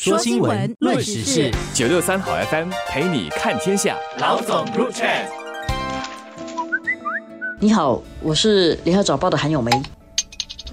说新闻，论时事，九六三好 FM 陪你看天下。老总入场。你好，我是联合早报的韩咏梅。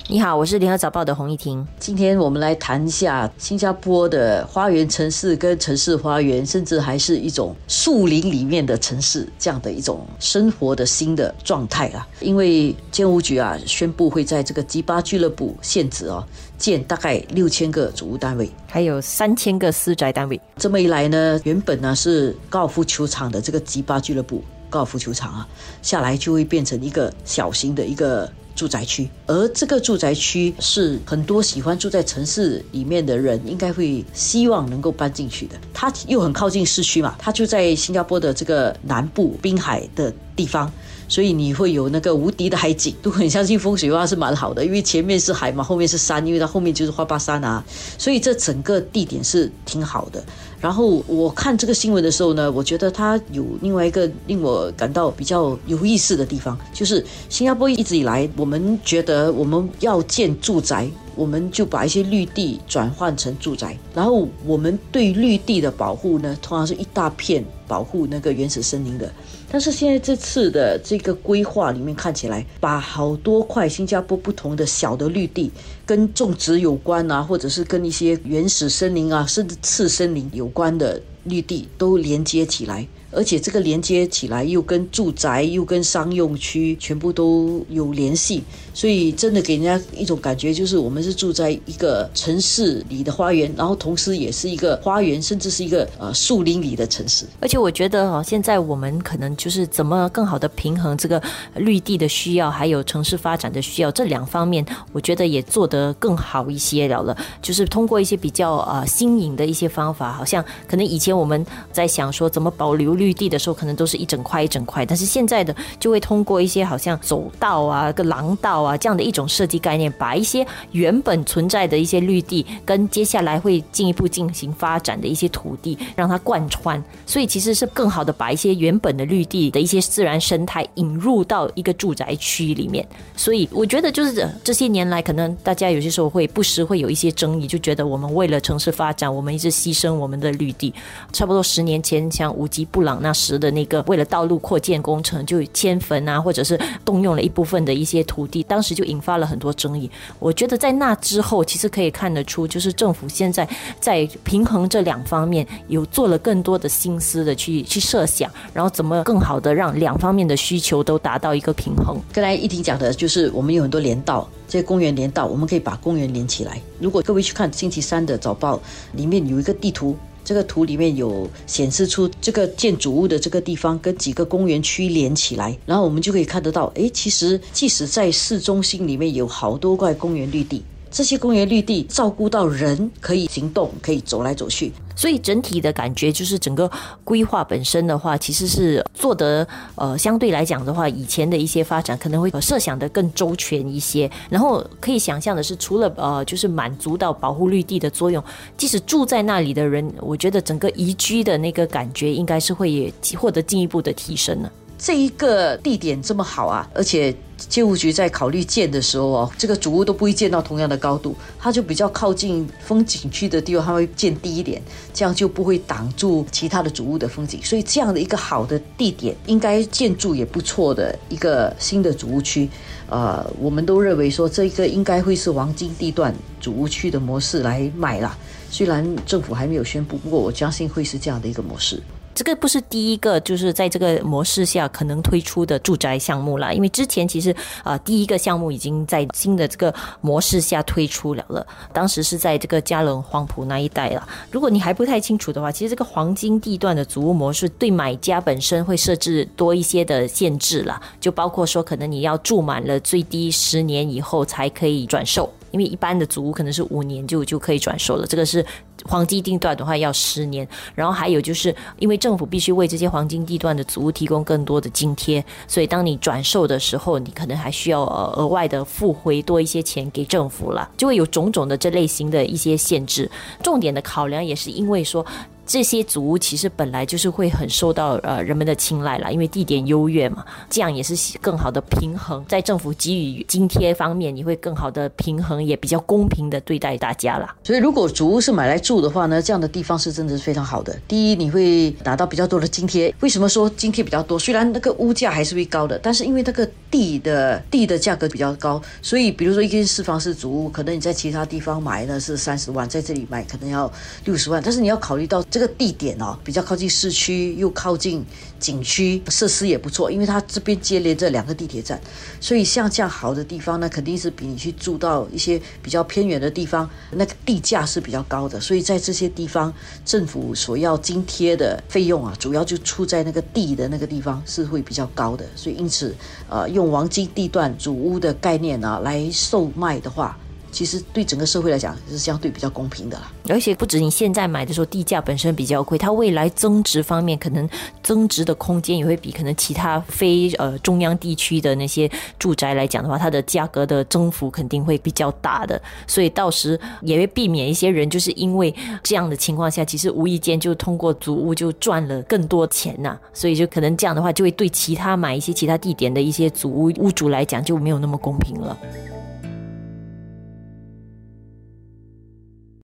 你好，我是联合早报的洪一婷。今天我们来谈一下新加坡的花园城市跟城市花园，甚至还是一种树林里面的城市这样的一种生活的新的状态啊。因为建屋局啊宣布会在这个吉巴俱乐部限制哦建大概六千个主屋单位，还有三千个私宅单位。这么一来呢，原本呢是高尔夫球场的这个吉巴俱乐部高尔夫球场啊，下来就会变成一个小型的一个。住宅区，而这个住宅区是很多喜欢住在城市里面的人应该会希望能够搬进去的。它又很靠近市区嘛，它就在新加坡的这个南部滨海的地方。所以你会有那个无敌的海景，都很相信风水话是蛮好的，因为前面是海嘛，后面是山，因为它后面就是花巴山啊，所以这整个地点是挺好的。然后我看这个新闻的时候呢，我觉得它有另外一个令我感到比较有意思的地方，就是新加坡一直以来，我们觉得我们要建住宅。我们就把一些绿地转换成住宅，然后我们对绿地的保护呢，通常是一大片保护那个原始森林的。但是现在这次的这个规划里面看起来，把好多块新加坡不同的小的绿地，跟种植有关啊，或者是跟一些原始森林啊，甚至次森林有关的绿地都连接起来。而且这个连接起来又跟住宅又跟商用区全部都有联系，所以真的给人家一种感觉，就是我们是住在一个城市里的花园，然后同时也是一个花园，甚至是一个呃树林里的城市。而且我觉得哈，现在我们可能就是怎么更好的平衡这个绿地的需要，还有城市发展的需要这两方面，我觉得也做得更好一些了了。就是通过一些比较呃新颖的一些方法，好像可能以前我们在想说怎么保留绿。绿地的时候，可能都是一整块一整块，但是现在的就会通过一些好像走道啊、个廊道啊这样的一种设计概念，把一些原本存在的一些绿地跟接下来会进一步进行发展的一些土地，让它贯穿，所以其实是更好的把一些原本的绿地的一些自然生态引入到一个住宅区里面。所以我觉得就是这些年来，可能大家有些时候会不时会有一些争议，就觉得我们为了城市发展，我们一直牺牲我们的绿地。差不多十年前，像五级不朗。那时的那个为了道路扩建工程，就迁坟啊，或者是动用了一部分的一些土地，当时就引发了很多争议。我觉得在那之后，其实可以看得出，就是政府现在在平衡这两方面，有做了更多的心思的去去设想，然后怎么更好的让两方面的需求都达到一个平衡。刚才一婷讲的就是，我们有很多连道，这些公园连道，我们可以把公园连起来。如果各位去看星期三的早报，里面有一个地图。这个图里面有显示出这个建筑物的这个地方跟几个公园区连起来，然后我们就可以看得到，哎，其实即使在市中心里面有好多块公园绿地。这些公园绿地照顾到人可以行动，可以走来走去，所以整体的感觉就是整个规划本身的话，其实是做得呃相对来讲的话，以前的一些发展可能会设想的更周全一些。然后可以想象的是，除了呃就是满足到保护绿地的作用，即使住在那里的人，我觉得整个宜居的那个感觉应该是会也获得进一步的提升呢。这一个地点这么好啊，而且建物局在考虑建的时候哦，这个主屋都不会建到同样的高度，它就比较靠近风景区的地方，它会建低一点，这样就不会挡住其他的主屋的风景。所以这样的一个好的地点，应该建筑也不错的一个新的主屋区，呃，我们都认为说这个应该会是黄金地段主屋区的模式来卖啦。虽然政府还没有宣布，不过我相信会是这样的一个模式。这个不是第一个，就是在这个模式下可能推出的住宅项目了。因为之前其实啊，第一个项目已经在新的这个模式下推出了了。当时是在这个嘉伦黄埔那一带了。如果你还不太清楚的话，其实这个黄金地段的租屋模式对买家本身会设置多一些的限制了，就包括说可能你要住满了最低十年以后才可以转售。因为一般的祖屋可能是五年就就可以转售了，这个是黄金地段的话要十年。然后还有就是因为政府必须为这些黄金地段的祖屋提供更多的津贴，所以当你转售的时候，你可能还需要额外的付回多一些钱给政府了，就会有种种的这类型的一些限制。重点的考量也是因为说。这些祖屋其实本来就是会很受到呃人们的青睐啦，因为地点优越嘛，这样也是更好的平衡，在政府给予津贴方面，你会更好的平衡，也比较公平的对待大家啦。所以如果祖屋是买来住。的话呢，这样的地方是真的是非常好的。第一，你会拿到比较多的津贴。为什么说津贴比较多？虽然那个物价还是会高的，但是因为那个地的地的价格比较高，所以比如说一间四房式主屋，可能你在其他地方买呢是三十万，在这里买可能要六十万。但是你要考虑到这个地点哦，比较靠近市区，又靠近景区，设施也不错，因为它这边接连着两个地铁站，所以像这样好的地方呢，肯定是比你去住到一些比较偏远的地方，那个地价是比较高的。所以在这些地方，政府所要津贴的费用啊，主要就出在那个地的那个地方是会比较高的。所以因此，呃，用黄金地段主屋的概念啊来售卖的话。其实对整个社会来讲是相对比较公平的啦。而且不止你现在买的时候地价本身比较贵，它未来增值方面可能增值的空间也会比可能其他非呃中央地区的那些住宅来讲的话，它的价格的增幅肯定会比较大的。所以到时也会避免一些人就是因为这样的情况下，其实无意间就通过租屋就赚了更多钱呐。所以就可能这样的话，就会对其他买一些其他地点的一些租屋屋主来讲就没有那么公平了。